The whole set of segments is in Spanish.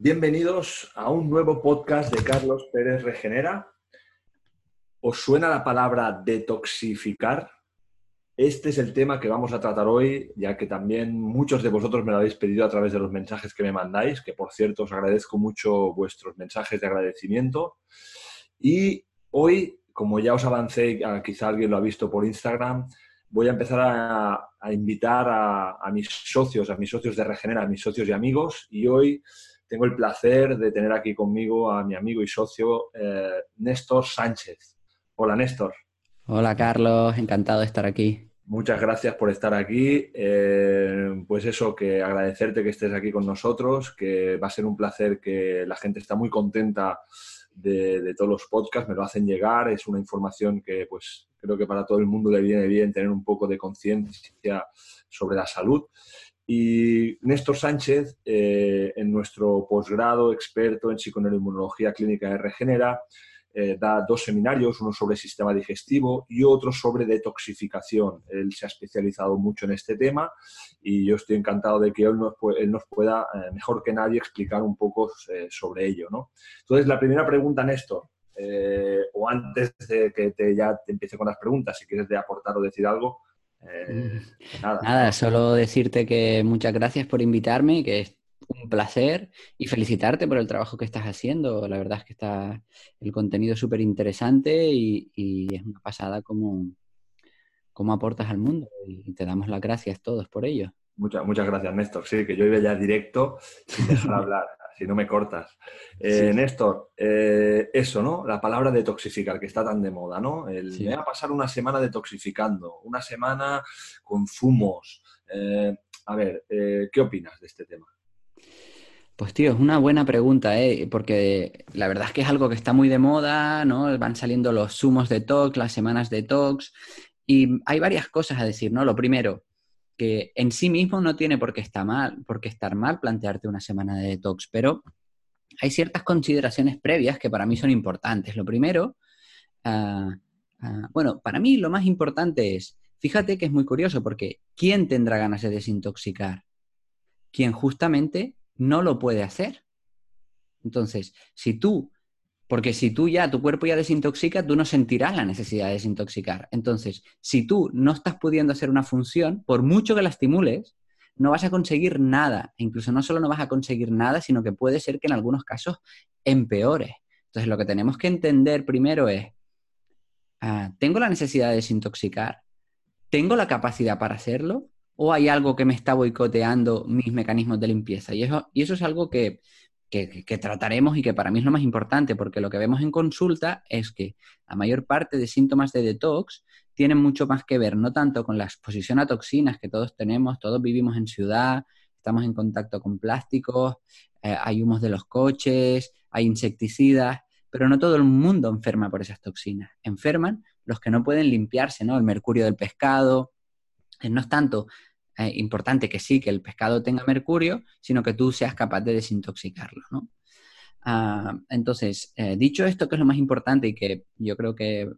Bienvenidos a un nuevo podcast de Carlos Pérez Regenera. ¿Os suena la palabra detoxificar? Este es el tema que vamos a tratar hoy, ya que también muchos de vosotros me lo habéis pedido a través de los mensajes que me mandáis, que por cierto os agradezco mucho vuestros mensajes de agradecimiento. Y hoy, como ya os avancé, quizá alguien lo ha visto por Instagram, voy a empezar a, invitar a, mis socios, a mis socios de Regenera, a mis socios y amigos. Y hoy tengo el placer de tener aquí conmigo a mi amigo y socio eh, Néstor Sánchez. Hola, Néstor. Hola, Carlos. Encantado de estar aquí. Muchas gracias por estar aquí. Eh, pues eso, que agradecerte que estés aquí con nosotros, que va a ser un placer que la gente está muy contenta de, todos los podcasts, me lo hacen llegar, es una información que pues creo que para todo el mundo le viene bien tener un poco de conciencia sobre la salud. Y Néstor Sánchez, eh, en nuestro posgrado experto en psiconeuroinmunología clínica de Regenera, eh, da dos seminarios, uno sobre sistema digestivo y otro sobre detoxificación. Él se ha especializado mucho en este tema y yo estoy encantado de que él nos, pueda, eh, mejor que nadie, explicar un poco sobre ello. ¿no? Entonces, la primera pregunta, Néstor, o antes de que te, ya te empiece con las preguntas, si quieres de aportar o decir algo, mm. nada. nada. solo decirte que muchas gracias por invitarme, que un placer y felicitarte por el trabajo que estás haciendo. La verdad es que está el contenido súper interesante y, es una pasada como, cómo aportas al mundo y te damos las gracias todos por ello. Muchas, muchas gracias, Néstor. Sí, que yo iba ya directo sin dejar hablar, si no me cortas. Eh, Néstor, eh, eso, ¿no? La palabra detoxificar, que está tan de moda, ¿no? El, Me voy a pasar una semana detoxificando, una semana con zumos. Eh, a ver, ¿qué opinas de este tema? Pues tío, es una buena pregunta, ¿eh? porque la verdad es que es algo que está muy de moda, ¿no? Van saliendo los sumos de talks, las semanas de talks, y hay varias cosas a decir, ¿no? Lo primero, que en sí mismo no tiene por qué estar mal, por qué estar mal plantearte una semana de detox, pero hay ciertas consideraciones previas que para mí son importantes. Lo primero, ah, ah, bueno, para mí lo más importante es, fíjate que es muy curioso porque ¿quién tendrá ganas de desintoxicar? Quien justamente no lo puede hacer. Entonces, si tú, porque si tú ya, tu cuerpo ya desintoxica, tú no sentirás la necesidad de desintoxicar. Entonces, si tú no estás pudiendo hacer una función, por mucho que la estimules, no vas a conseguir nada. E incluso no solo no vas a conseguir nada, sino que puede ser que en algunos casos empeores. Entonces, lo que tenemos que entender primero es, ah, ¿tengo la necesidad de desintoxicar? ¿Tengo la capacidad para hacerlo? o hay algo que me está boicoteando mis mecanismos de limpieza. Y eso, y eso es algo que, trataremos y que para mí es lo más importante, porque lo que vemos en consulta es que la mayor parte de síntomas de detox tienen mucho más que ver, no tanto con la exposición a toxinas que todos tenemos, todos vivimos en ciudad, estamos en contacto con plásticos, eh, hay humos de los coches, hay insecticidas, pero no todo el mundo enferma por esas toxinas. Enferman los que no pueden limpiarse, ¿no? El mercurio del pescado. Eh, no es tanto eh, importante que sí, que el pescado tenga mercurio, sino que tú seas capaz de desintoxicarlo, ¿no? Ah, entonces, eh, dicho esto, que es lo más importante y que yo creo que,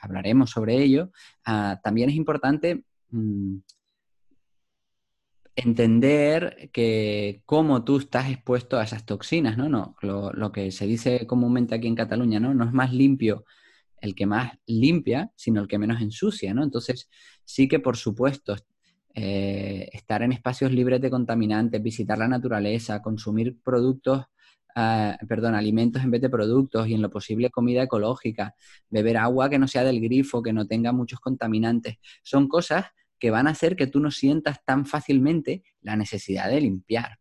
hablaremos sobre ello, ah, también es importante mm, entender que cómo tú estás expuesto a esas toxinas, ¿no? no lo, lo, que se dice comúnmente aquí en Cataluña, ¿no? No es más limpio el que más limpia, sino el que menos ensucia, ¿no? Entonces, sí que por supuesto eh, estar en espacios libres de contaminantes, visitar la naturaleza, consumir productos, ah, perdón, alimentos en vez de productos y en lo posible comida ecológica, beber agua que no sea del grifo, que no tenga muchos contaminantes, son cosas que van a hacer que tú no sientas tan fácilmente la necesidad de limpiar.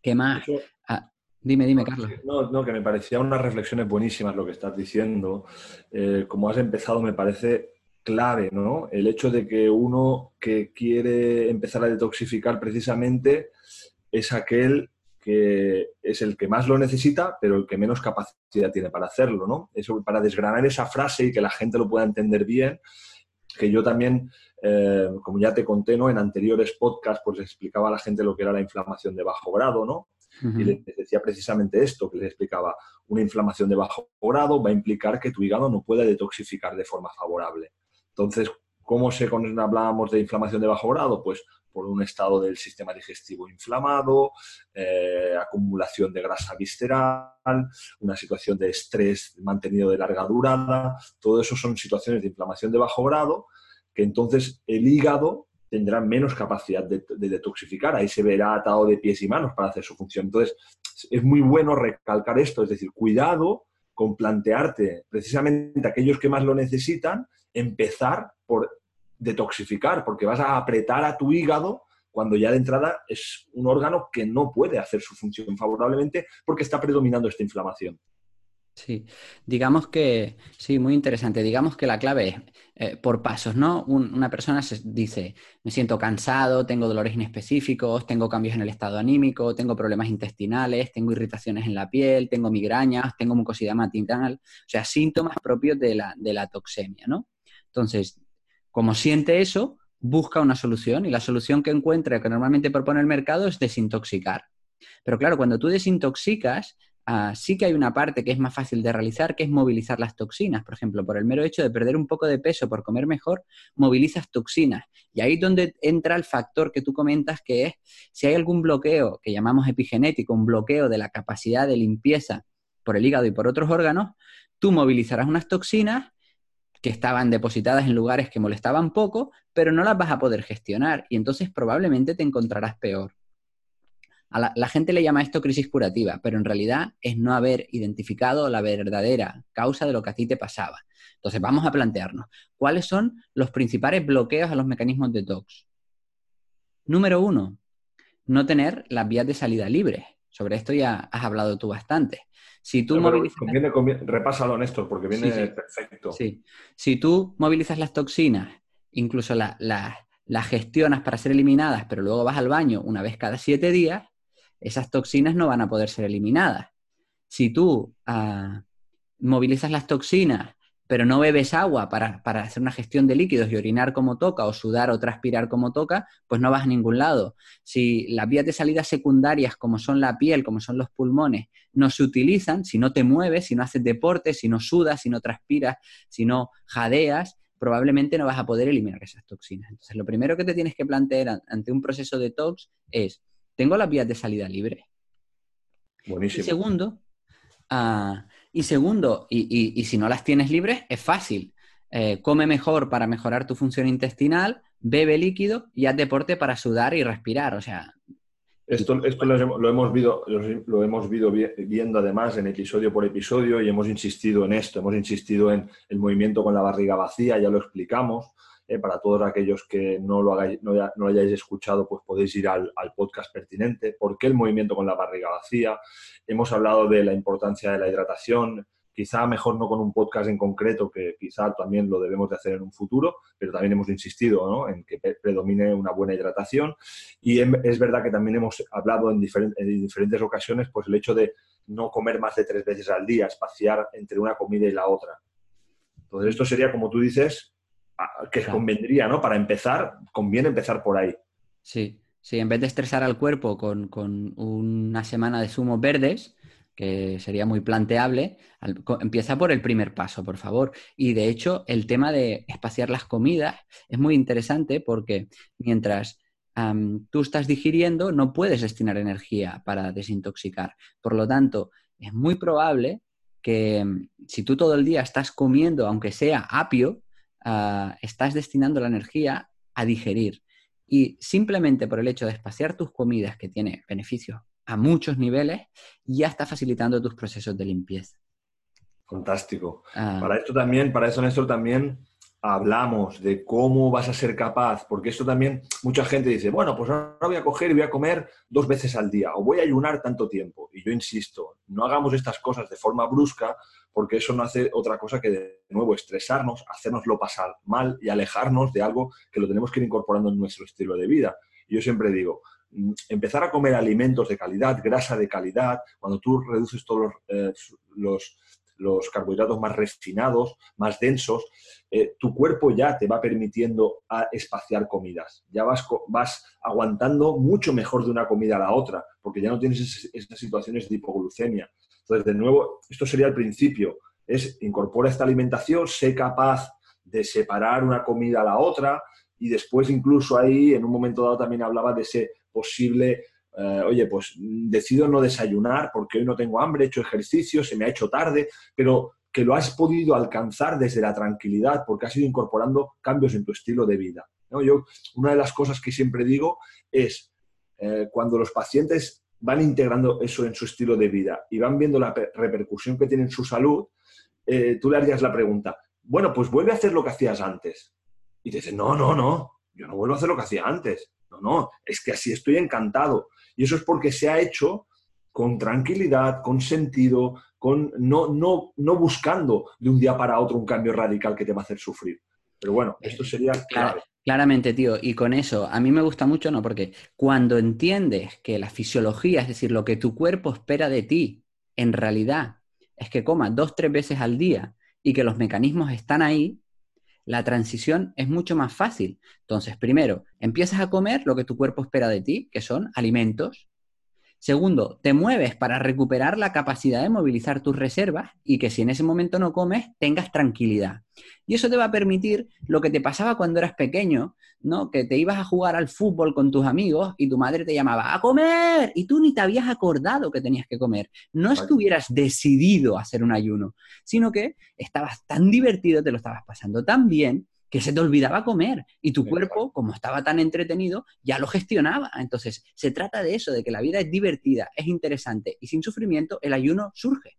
¿Qué más? Ah, dime, dime, Carlos. No, no, que me parecía unas reflexiones buenísimas lo que estás diciendo. Eh, como has empezado, me parece clave, ¿no? El hecho de que uno que quiere empezar a detoxificar precisamente es aquel que es el que más lo necesita, pero el que menos capacidad tiene para hacerlo, ¿no? Eso para desgranar esa frase y que la gente lo pueda entender bien, que yo también, eh, como ya te conté, ¿no? En anteriores podcasts, pues explicaba a la gente lo que era la inflamación de bajo grado, ¿no? Y les decía precisamente esto, que les explicaba, una inflamación de bajo grado va a implicar que tu hígado no puede detoxificar de forma favorable. Entonces, ¿cómo se hablábamos de inflamación de bajo grado? Pues por un estado del sistema digestivo inflamado, eh, acumulación de grasa visceral, una situación de estrés mantenido de larga durada. Todo eso son situaciones de inflamación de bajo grado que entonces el hígado tendrá menos capacidad de, detoxificar. Ahí se verá atado de pies y manos para hacer su función. Entonces, es muy bueno recalcar esto, es decir, cuidado con plantearte precisamente aquellos que más lo necesitan, empezar por detoxificar, porque vas a apretar a tu hígado cuando ya de entrada es un órgano que no puede hacer su función favorablemente porque está predominando esta inflamación. Sí, digamos que, sí, muy interesante. Digamos que la clave es eh, por pasos, ¿no? una persona se dice, me siento cansado, tengo dolores inespecíficos, tengo cambios en el estado anímico, tengo problemas intestinales, tengo irritaciones en la piel, tengo migrañas, tengo mucosidad matinal, o sea, síntomas propios de la, de la toxemia, ¿no? Entonces, como siente eso, busca una solución y la solución que encuentra, que normalmente propone el mercado, es desintoxicar. Pero claro, cuando tú desintoxicas, Ah, sí que hay una parte que es más fácil de realizar, que es movilizar las toxinas. Por ejemplo, por el mero hecho de perder un poco de peso por comer mejor, movilizas toxinas. Y ahí es donde entra el factor que tú comentas, que es si hay algún bloqueo que llamamos epigenético, un bloqueo de la capacidad de limpieza por el hígado y por otros órganos, tú movilizarás unas toxinas que estaban depositadas en lugares que molestaban poco, pero no las vas a poder gestionar y entonces probablemente te encontrarás peor la, gente le llama esto crisis curativa, pero en realidad es no haber identificado la verdadera causa de lo que a ti te pasaba. Entonces, vamos a plantearnos, ¿cuáles son los principales bloqueos a los mecanismos de TOX? Número uno, no tener las vías de salida libres. Sobre esto ya has hablado tú bastante. Si tú movilizas... repásalo, Néstor, porque viene perfecto. Sí. Si tú movilizas las toxinas, incluso las gestionas para ser eliminadas, pero luego vas al baño una vez cada siete días, esas toxinas no van a poder ser eliminadas. Si tú ah, movilizas las toxinas, pero no bebes agua para, hacer una gestión de líquidos y orinar como toca, o sudar o transpirar como toca, pues no vas a ningún lado. Si las vías de salida secundarias, como son la piel, como son los pulmones, no se utilizan, si no te mueves, si no haces deporte, si no sudas, si no transpiras, si no jadeas, probablemente no vas a poder eliminar esas toxinas. Entonces, lo primero que te tienes que plantear ante un proceso de tox es tengo las vías de salida libre. Buenísimo. Y segundo, ah, y, segundo y, si no las tienes libres, es fácil. Eh, come mejor para mejorar tu función intestinal, bebe líquido y haz deporte para sudar y respirar. O sea. Esto, esto lo, hemos visto, lo hemos viendo además en episodio por episodio y hemos insistido en esto, hemos insistido en el movimiento con la barriga vacía, ya lo explicamos. Eh, para todos aquellos que no lo, no, hayáis escuchado, pues podéis ir al, podcast pertinente. ¿Por qué el movimiento con la barriga vacía? Hemos hablado de la importancia de la hidratación, quizá mejor no con un podcast en concreto, que quizá también lo debemos de hacer en un futuro, pero también hemos insistido en que predomine una buena hidratación. Y es verdad que también hemos hablado en, en, diferentes ocasiones, pues el hecho de no comer más de tres veces al día, espaciar entre una comida y la otra. Entonces, esto sería, como tú dices, que convendría, ¿no? Para empezar, conviene empezar por ahí. Sí, sí, en vez de estresar al cuerpo con, una semana de zumos verdes, que sería muy planteable, empieza por el primer paso, por favor. Y de hecho, el tema de espaciar las comidas es muy interesante porque mientras tú estás digiriendo, no puedes destinar energía para desintoxicar. Por lo tanto, es muy probable que si tú todo el día estás comiendo, aunque sea apio, Estás destinando la energía a digerir. Y simplemente por el hecho de espaciar tus comidas, que tiene beneficios a muchos niveles, ya está facilitando tus procesos de limpieza. Fantástico. Ah. Para esto también, para eso, Néstor, también hablamos de cómo vas a ser capaz, porque esto también mucha gente dice, bueno, pues ahora voy a coger y voy a comer dos veces al día o voy a ayunar tanto tiempo. Y yo insisto, no hagamos estas cosas de forma brusca porque eso no hace otra cosa que de nuevo estresarnos, hacernoslo pasar mal y alejarnos de algo que lo tenemos que ir incorporando en nuestro estilo de vida. yo siempre digo, mm, empezar a comer alimentos de calidad, grasa de calidad, cuando tú reduces todos los eh, los carbohidratos más refinados, más densos, eh, tu cuerpo ya te va permitiendo a espaciar comidas. Ya vas, vas aguantando mucho mejor de una comida a la otra, porque ya no tienes esas situaciones de hipoglucemia. Entonces, de nuevo, esto sería el principio, es incorpora esta alimentación, sé capaz de separar una comida a la otra, y después incluso ahí, en un momento dado, también hablaba de ese posible, eh, oye, pues decido no desayunar porque hoy no tengo hambre, he hecho ejercicio, se me ha hecho tarde, pero que lo has podido alcanzar desde la tranquilidad porque has ido incorporando cambios en tu estilo de vida. Yo, una de las cosas que siempre digo es, eh, cuando los pacientes van integrando eso en su estilo de vida y van viendo la repercusión que tiene en su salud, eh, tú le harías la pregunta, bueno, pues vuelve a hacer lo que hacías antes. Y te dice, no, no, no, yo no vuelvo a hacer lo que hacía antes. No, no, es que así estoy encantado. Y eso es porque se ha hecho con tranquilidad, con sentido, con no, no, no buscando de un día para otro un cambio radical que te va a hacer sufrir. Pero bueno, esto sería clave. Claramente, tío, y con eso a mí me gusta mucho, ¿no? Porque cuando entiendes que la fisiología, es decir, lo que tu cuerpo espera de ti, en realidad es que comas dos, tres veces al día y que los mecanismos están ahí, la transición es mucho más fácil. Entonces, primero, empiezas a comer lo que tu cuerpo espera de ti, que son alimentos, Segundo, te mueves para recuperar la capacidad de movilizar tus reservas y que si en ese momento no comes, tengas tranquilidad. Y eso te va a permitir lo que te pasaba cuando eras pequeño, ¿no? Que te ibas a jugar al fútbol con tus amigos y tu madre te llamaba a comer y tú ni te habías acordado que tenías que comer. No es que hubieras decidido hacer un ayuno, sino que estabas tan divertido, te lo estabas pasando tan bien que se te olvidaba comer y tu cuerpo, como estaba tan entretenido, ya lo gestionaba. Entonces, se trata de eso, de que la vida es divertida, es interesante y sin sufrimiento el ayuno surge.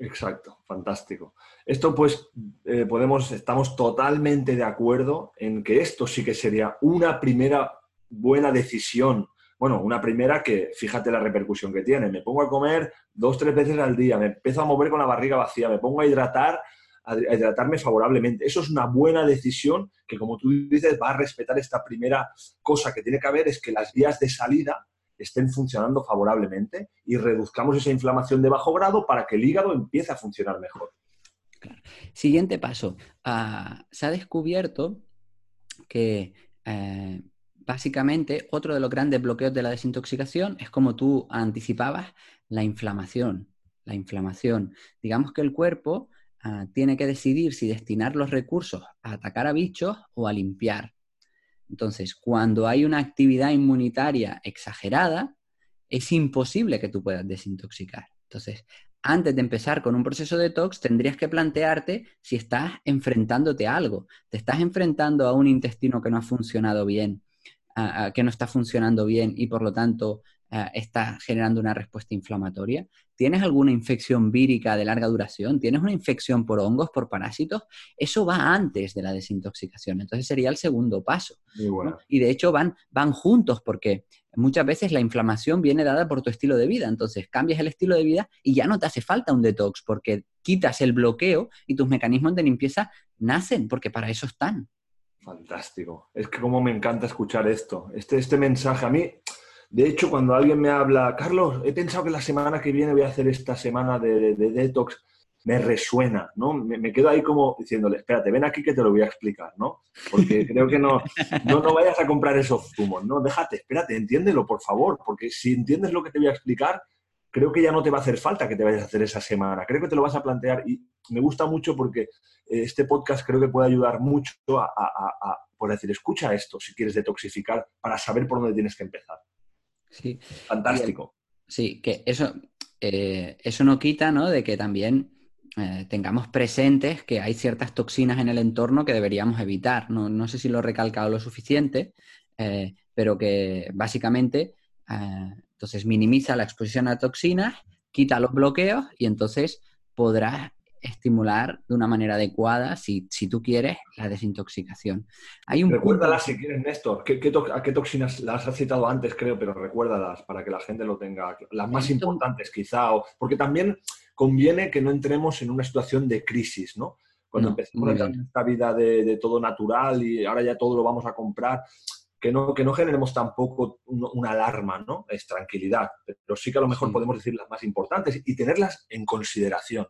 Exacto, fantástico. Esto pues eh, podemos, estamos totalmente de acuerdo en que esto sí que sería una primera buena decisión. Bueno, una primera que fíjate la repercusión que tiene. Me pongo a comer dos, tres veces al día, me empiezo a mover con la barriga vacía, me pongo a hidratar a, hidratarme favorablemente. Eso es una buena decisión que, como tú dices, va a respetar esta primera cosa que tiene que haber, es que las vías de salida estén funcionando favorablemente y reduzcamos esa inflamación de bajo grado para que el hígado empiece a funcionar mejor. Siguiente paso. Ah, se ha descubierto que eh, básicamente otro de los grandes bloqueos de la desintoxicación es como tú anticipabas, la inflamación. La inflamación. Digamos que el cuerpo Ah, tiene que decidir si destinar los recursos a atacar a bichos o a limpiar. Entonces, cuando hay una actividad inmunitaria exagerada, es imposible que tú puedas desintoxicar. Entonces, antes de empezar con un proceso de detox, tendrías que plantearte si estás enfrentándote a algo. Te estás enfrentando a un intestino que no ha funcionado bien, que no está funcionando bien y por lo tanto está generando una respuesta inflamatoria. ¿Tienes alguna infección vírica de larga duración? ¿Tienes una infección por hongos, por parásitos? Eso va antes de la desintoxicación. Entonces sería el segundo paso. Y de hecho van, van juntos porque muchas veces la inflamación viene dada por tu estilo de vida. Entonces cambias el estilo de vida y ya no te hace falta un detox porque quitas el bloqueo y tus mecanismos de limpieza nacen porque para eso están. Fantástico. Es que como me encanta escuchar esto. Este, este mensaje a mí de hecho, cuando alguien me habla, Carlos, he pensado que la semana que viene voy a hacer esta semana de, detox, me resuena, ¿no? Me, quedo ahí como diciéndole, espérate, ven aquí que te lo voy a explicar, ¿no? Porque creo que no, no, no vayas a comprar esos zumos, ¿no? Déjate, espérate, entiéndelo, por favor, porque si entiendes lo que te voy a explicar, creo que ya no te va a hacer falta que te vayas a hacer esa semana. Creo que te lo vas a plantear y me gusta mucho porque eh, este podcast creo que puede ayudar mucho a, a, a, por decir, escucha esto si quieres detoxificar para saber por dónde tienes que empezar. Sí. Fantástico. sí, que eso, eh, eso no quita, ¿no? De que también eh, tengamos presentes que hay ciertas toxinas en el entorno que deberíamos evitar. No, sé si lo he recalcado lo suficiente, eh, pero que básicamente entonces minimiza la exposición a toxinas, quita los bloqueos y entonces podrás estimular de una manera adecuada, si, si tú quieres, la desintoxicación. Hay un recuérdalas si quieres, Néstor. ¿Qué, ¿A qué toxinas las has citado antes, creo, pero recuérdalas para que la gente lo tenga. Las más importantes, quizá, porque también conviene que no entremos en una situación de crisis, ¿no? Cuando empezamos esta vida de, todo natural y ahora ya todo lo vamos a comprar, que no, que no generemos tampoco una alarma, ¿no? Es tranquilidad, pero sí que a lo mejor podemos decir las más importantes y tenerlas en consideración.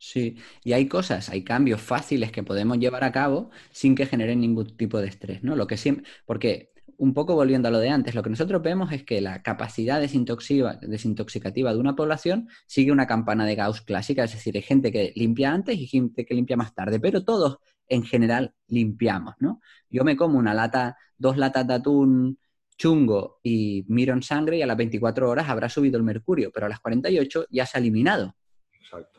Sí, y hay cosas, hay cambios fáciles que podemos llevar a cabo sin que generen ningún tipo de estrés, ¿no? Lo que siempre, porque un poco volviendo a lo de antes, lo que nosotros vemos es que la capacidad desintoxicativa de una población sigue una campana de Gauss clásica, es decir, hay gente que limpia antes y gente que limpia más tarde, pero todos en general limpiamos, ¿no? Yo me como una lata, dos latas de atún chungo y miro en sangre y a las 24 horas habrá subido el mercurio, pero a las 48 ya se ha eliminado. Exacto.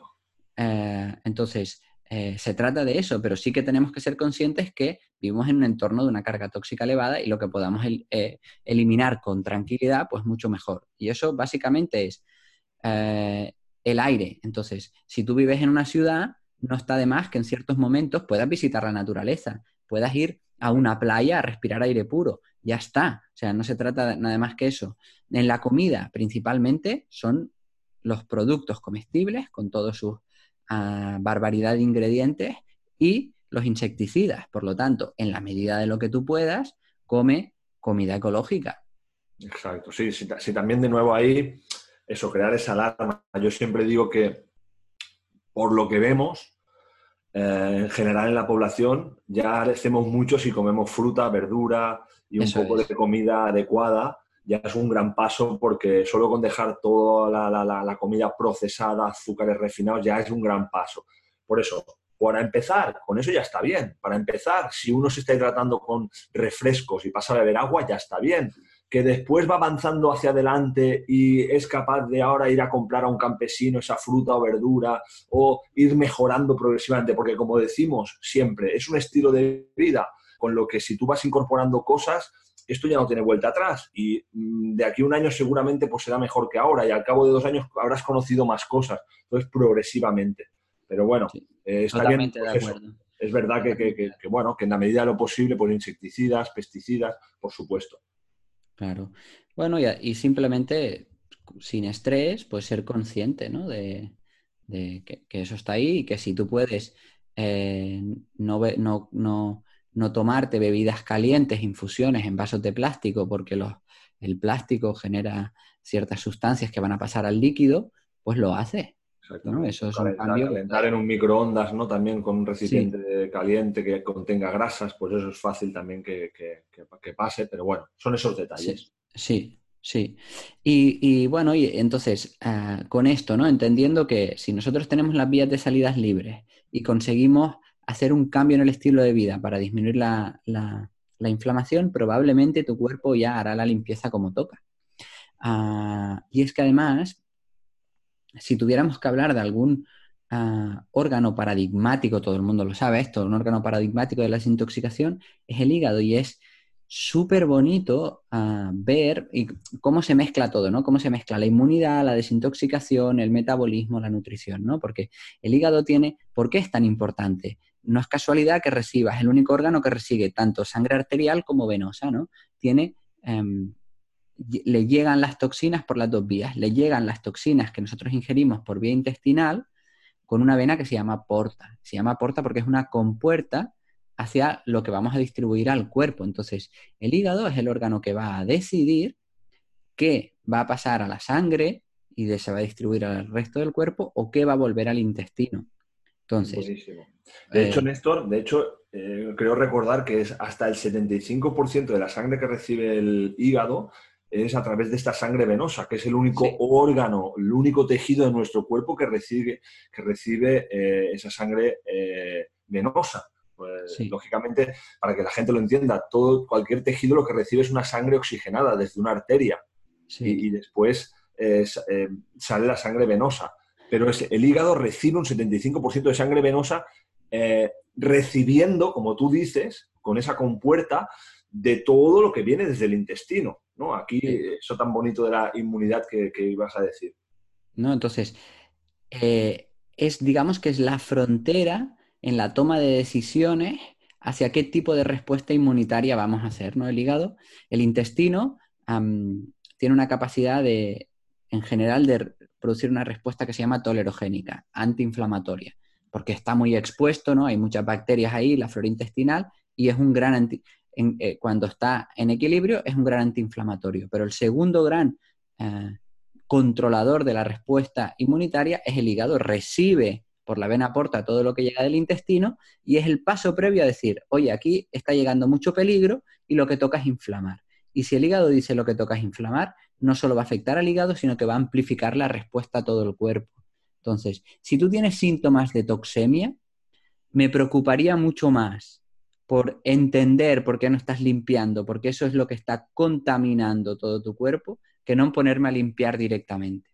Eh, entonces, eh, se trata de eso, pero sí que tenemos que ser conscientes que vivimos en un entorno de una carga tóxica elevada y lo que podamos eh, eliminar con tranquilidad, pues mucho mejor. Y eso básicamente es el aire. Entonces, si tú vives en una ciudad, no está de más que en ciertos momentos puedas visitar la naturaleza, puedas ir a una playa a respirar aire puro. Ya está. O sea, no se trata de nada más que eso. En la comida, principalmente, son los productos comestibles con toda su barbaridad de ingredientes y los insecticidas. Por lo tanto, en la medida de lo que tú puedas, come comida ecológica. Exacto, sí, sí, también de nuevo ahí, eso, crear esa alarma. Yo siempre digo que por lo que vemos, eh, en general en la población, ya hacemos mucho si comemos fruta, verdura y un poco de comida adecuada. Ya es un gran paso porque solo con dejar toda la, comida procesada, azúcares refinados, ya es un gran paso. Por eso, para empezar, con eso ya está bien. Para empezar, si uno se está hidratando con refrescos y pasa a beber agua, ya está bien que después va avanzando hacia adelante y es capaz de ahora ir a comprar a un campesino esa fruta o verdura o ir mejorando progresivamente, porque como decimos siempre, es un estilo de vida con lo que si tú vas incorporando cosas, esto ya no tiene vuelta atrás y mm, de aquí a un año seguramente pues será mejor que ahora y al cabo de dos años habrás conocido más cosas, entonces progresivamente. Pero bueno, eh, está bien, pues Es verdad que, que, bueno, que en la medida de lo posible, pues insecticidas, pesticidas, por supuesto. Claro. Bueno, y, simplemente sin estrés, pues ser consciente, ¿no? De, que, eso está ahí y que si tú puedes eh, no, no, no, tomarte bebidas calientes, infusiones en vasos de plástico, porque los, el plástico genera ciertas sustancias que van a pasar al líquido, pues lo haces. Eso es un cambio. Calentar en un microondas, ¿no? También con un recipiente caliente que contenga grasas, pues eso es fácil también que, pase, pero bueno, son esos detalles. Sí, sí. Y, bueno, y entonces, ah, con esto, ¿no? Entendiendo que si nosotros tenemos las vías de salidas libres y conseguimos hacer un cambio en el estilo de vida para disminuir la, inflamación, probablemente tu cuerpo ya hará la limpieza como toca. Ah, y es que además, si tuviéramos que hablar de algún ah, órgano paradigmático, todo el mundo lo sabe esto, un órgano paradigmático de la desintoxicación es el hígado y es súper bonito ah, ver cómo se mezcla todo, ¿no? Cómo se mezcla la inmunidad, la desintoxicación, el metabolismo, la nutrición, ¿no? Porque el hígado tiene, ¿por qué es tan importante? No es casualidad que reciba, es el único órgano que recibe tanto sangre arterial como venosa, ¿no? Tiene em, le llegan las toxinas por las dos vías. Le llegan las toxinas que nosotros ingerimos por vía intestinal con una vena que se llama porta. Se llama porta porque es una compuerta hacia lo que vamos a distribuir al cuerpo. Entonces, el hígado es el órgano que va a decidir qué va a pasar a la sangre y se va a distribuir al resto del cuerpo o qué va a volver al intestino. Entonces, De hecho, eh, Néstor, de hecho, eh, creo recordar que es hasta el 75% de la sangre que recibe el hígado es a través de esta sangre venosa, que es el único órgano, el único tejido de nuestro cuerpo que recibe, que recibe eh, esa sangre venosa. Pues, Lógicamente, para que la gente lo entienda, todo, cualquier tejido lo que recibe es una sangre oxigenada desde una arteria. Y, después sale la sangre venosa. Pero el hígado recibe un 75% de sangre venosa recibiendo, como tú dices, con esa compuerta, de todo lo que viene desde el intestino. ¿no? Aquí, eso tan bonito de la inmunidad que, ibas a decir. No, entonces, eh, es, digamos que es la frontera en la toma de decisiones hacia qué tipo de respuesta inmunitaria vamos a hacer, ¿no? El hígado, el intestino tiene una capacidad de, en general, de producir una respuesta que se llama tolerogénica, antiinflamatoria, porque está muy expuesto, ¿no? Hay muchas bacterias ahí, la flora intestinal, y es un gran anti eh, cuando está en equilibrio, es un gran antiinflamatorio. Pero el segundo gran eh, controlador de la respuesta inmunitaria es el hígado. Recibe por la vena porta todo lo que llega del intestino y es el paso previo a decir, oye, aquí está llegando mucho peligro y lo que toca es inflamar. Y si el hígado dice lo que toca es inflamar, no solo va a afectar al hígado, sino que va a amplificar la respuesta a todo el cuerpo. Entonces, si tú tienes síntomas de toxemia, me preocuparía mucho más por entender por qué no estás limpiando, porque eso es lo que está contaminando todo tu cuerpo, que no ponerme a limpiar directamente.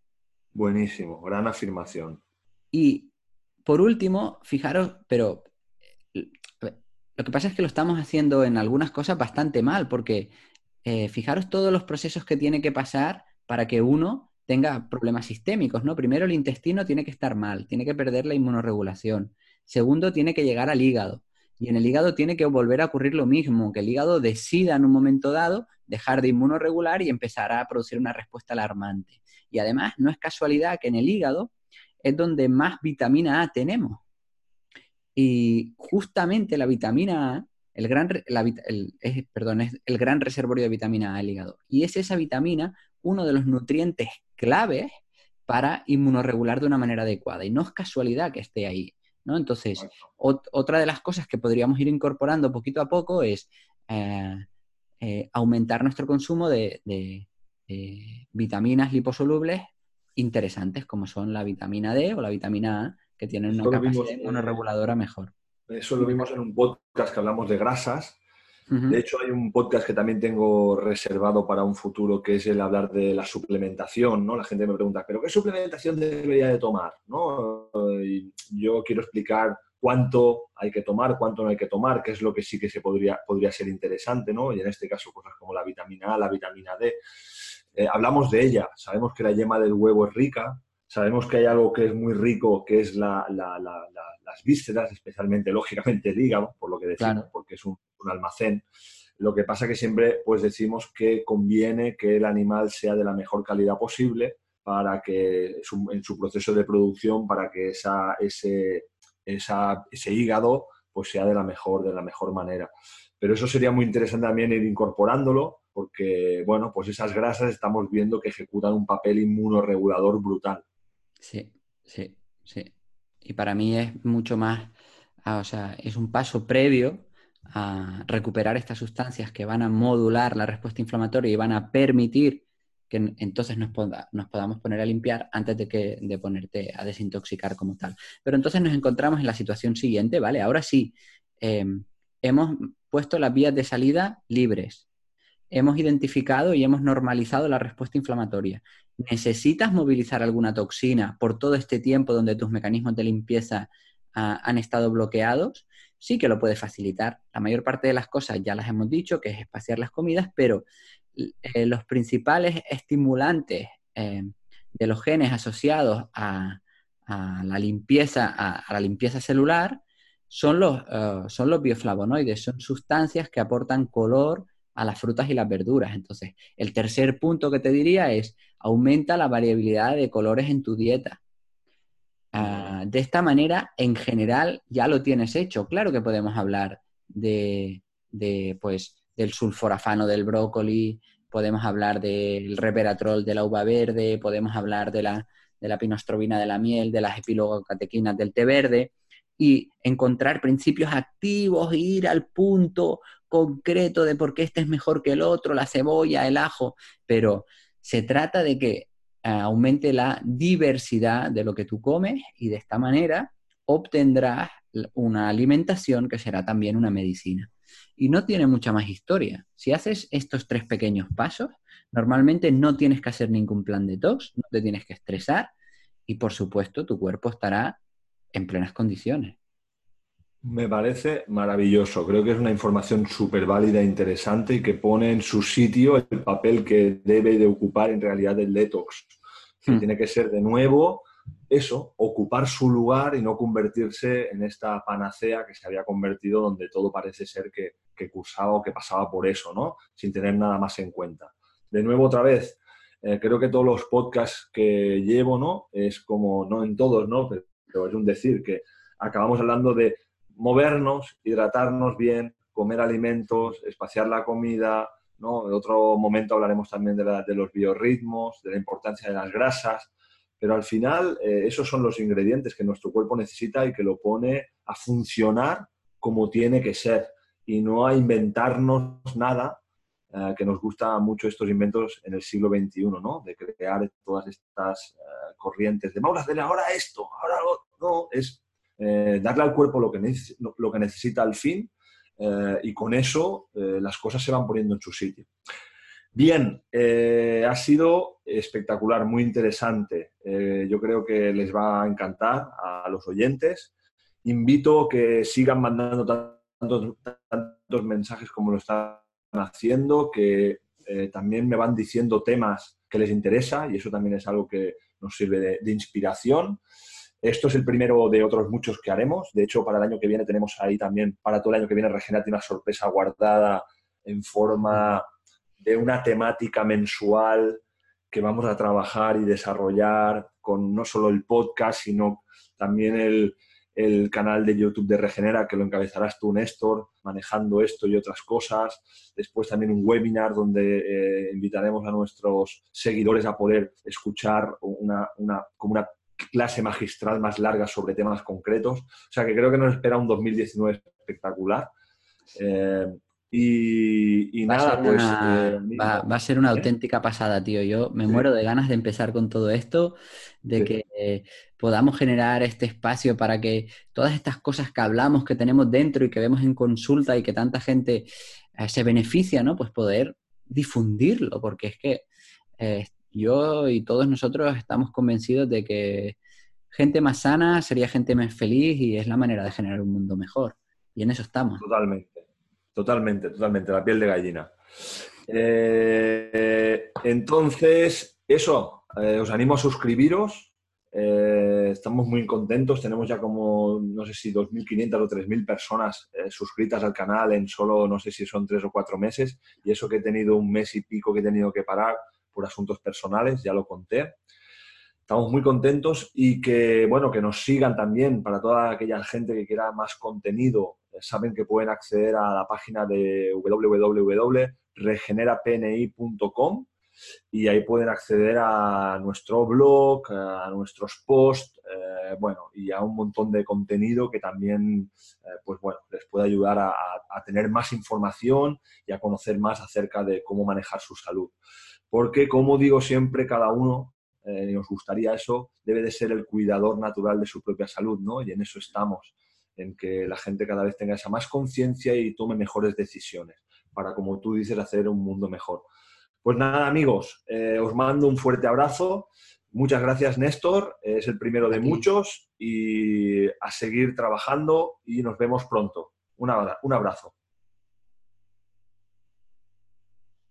Buenísimo, gran afirmación. Y por último, fijaros, pero lo que pasa es que lo estamos haciendo en algunas cosas bastante mal, porque eh, fijaros todos los procesos que tiene que pasar para que uno tenga problemas sistémicos, ¿no? Primero el intestino tiene que estar mal, tiene que perder la inmunoregulación. Segundo, tiene que llegar al hígado. Y en el hígado tiene que volver a ocurrir lo mismo, que el hígado decida en un momento dado dejar de inmunoregular y empezar a producir una respuesta alarmante. Y además, no es casualidad que en el hígado es donde más vitamina A tenemos. Y justamente la vitamina A, el gran, perdón, es el gran reservorio de vitamina A del hígado. Y es esa vitamina uno de los nutrientes claves para inmunoregular de una manera adecuada. Y no es casualidad que esté ahí. ¿no? Entonces, otra de las cosas que podríamos ir incorporando poquito a poco es eh, eh, aumentar nuestro consumo de, vitaminas liposolubles interesantes, como son la vitamina D o la vitamina A, que tienen una capacidad inmunoreguladora mejor. Eso lo vimos en un podcast que hablamos de grasas. De hecho, hay un podcast que también tengo reservado para un futuro, que es el hablar de la suplementación, ¿no? La gente me pregunta, ¿pero qué suplementación debería de tomar? ¿no? Y yo quiero explicar cuánto hay que tomar, cuánto no hay que tomar, qué es lo que sí que se podría, podría ser interesante, ¿no? Y en este caso, cosas como la vitamina A, la vitamina D. Eh, hablamos de ella, sabemos que la yema del huevo es rica, sabemos que hay algo que es muy rico, que es las vísceras, especialmente, lógicamente, el hígado, por lo que decimos, porque es un, almacén. Lo que pasa que siempre pues decimos que conviene que el animal sea de la mejor calidad posible para que en su proceso de producción, para que esa, ese, ese hígado pues sea de la mejor, de la mejor manera. Pero eso sería muy interesante también ir incorporándolo, porque, bueno, pues esas grasas estamos viendo que ejecutan un papel inmunoregulador brutal. Sí, sí, sí. Y para mí es mucho más, ah, o sea, es un paso previo a recuperar estas sustancias que van a modular la respuesta inflamatoria y van a permitir que entonces nos, podamos poner a limpiar antes de, que, de ponerte a desintoxicar como tal. Pero entonces nos encontramos en la situación siguiente, ¿vale? Ahora sí, em, hemos puesto las vías de salida libres, hemos identificado y hemos normalizado la respuesta inflamatoria. ¿Necesitas movilizar alguna toxina por todo este tiempo donde tus mecanismos de limpieza ah, han estado bloqueados? Sí que lo puede facilitar. La mayor parte de las cosas ya las hemos dicho, que es espaciar las comidas, pero eh, los principales estimulantes eh, de los genes asociados a, la limpieza, a, la limpieza celular son los, eh, son los bioflavonoides, son sustancias que aportan color a las frutas y las verduras. Entonces, el tercer punto que te diría es aumenta la variabilidad de colores en tu dieta. Ah, de esta manera, en general, ya lo tienes hecho. Claro que podemos hablar de, pues, del sulforafano del brócoli, podemos hablar del reveratrol de la uva verde, podemos hablar de la, de la pinostrobina de la miel, de las epilogocatequinas del té verde, y encontrar principios activos, ir al punto concreto de por qué este es mejor que el otro, la cebolla, el ajo, pero se trata de que eh, aumente la diversidad de lo que tú comes y de esta manera obtendrás una alimentación que será también una medicina. Y no tiene mucha más historia. Si haces estos tres pequeños pasos, normalmente no tienes que hacer ningún plan de tos, no te tienes que estresar y por supuesto tu cuerpo estará en plenas condiciones. Me parece maravilloso. Creo que es una información súper válida e interesante y que pone en su sitio el papel que debe de ocupar en realidad el detox. Hmm. Tiene que ser de nuevo eso, ocupar su lugar y no convertirse en esta panacea que se había convertido donde todo parece ser que, que cursaba o que pasaba por eso, ¿no? Sin tener nada más en cuenta. De nuevo, otra vez, eh, creo que todos los podcasts que llevo, ¿no? Es como, no en todos, ¿no? Pero es un decir que acabamos hablando de movernos, hidratarnos bien, comer alimentos, espaciar la comida, ¿no? En otro momento hablaremos también de, los biorritmos, de la importancia de las grasas, pero al final eh, esos son los ingredientes que nuestro cuerpo necesita y que lo pone a funcionar como tiene que ser y no a inventarnos nada eh, que nos gusta mucho estos inventos en el siglo XXI, ¿no? De crear todas estas eh, corrientes de vamos a ahora esto, ahora no, es eh, darle al cuerpo lo que, lo que necesita al fin y con eso las cosas se van poniendo en su sitio. Bien, ha sido espectacular, muy interesante. yo creo que les va a encantar a los oyentes. Invito que sigan mandando tantos, tantos mensajes como lo están haciendo, que eh, también me van diciendo temas que les interesa y eso también es algo que nos sirve de, inspiración. Esto es el primero de otros muchos que haremos. De hecho, para el año que viene tenemos ahí también, para todo el año que viene, Regenate una sorpresa guardada en forma de una temática mensual que vamos a trabajar y desarrollar con no solo el podcast, sino también el, el canal de YouTube de Regenera, que lo encabezarás tú, Néstor, manejando esto y otras cosas. Después también un webinar donde eh, invitaremos a nuestros seguidores a poder escuchar una, como una clase magistral más larga sobre temas concretos. O sea que creo que nos espera un 2019 espectacular. Eh, y, nada, pues... Eh, va, a ser una auténtica pasada, tío. Yo me muero de ganas de empezar con todo esto, de que podamos generar este espacio para que todas estas cosas que hablamos, que tenemos dentro y que vemos en consulta y que tanta gente eh, se beneficia, ¿no? Pues poder difundirlo, porque es que eh, yo y todos nosotros estamos convencidos de que gente más sana sería gente más feliz y es la manera de generar un mundo mejor. Y en eso estamos. Totalmente, totalmente, totalmente, la piel de gallina. Eh, entonces, eso, os animo a suscribiros eh, estamos muy contentos, tenemos ya como, no sé si 2.500 o 3.000 personas eh, suscritas al canal en solo, no sé si son tres o cuatro meses, y eso que he tenido un mes y pico que he tenido que parar por asuntos personales, ya lo conté. Estamos muy contentos y que, bueno, que nos sigan también para toda aquella gente que quiera más contenido. Eh, saben que pueden acceder a la página de www.regenerapni.com y ahí pueden acceder a nuestro blog, a nuestros posts, eh, bueno, y a un montón de contenido que también, eh, pues bueno, les puede ayudar a, tener más información y a conocer más acerca de cómo manejar su salud. Porque, como digo siempre, cada uno, eh, nos gustaría eso, debe de ser el cuidador natural de su propia salud, ¿no? Y en eso estamos, en que la gente cada vez tenga esa más conciencia y tome mejores decisiones para, como tú dices, hacer un mundo mejor. Pues nada, amigos, eh, os mando un fuerte abrazo. Muchas gracias, Néstor. Es el primero de muchos y a seguir trabajando y nos vemos pronto. un abrazo.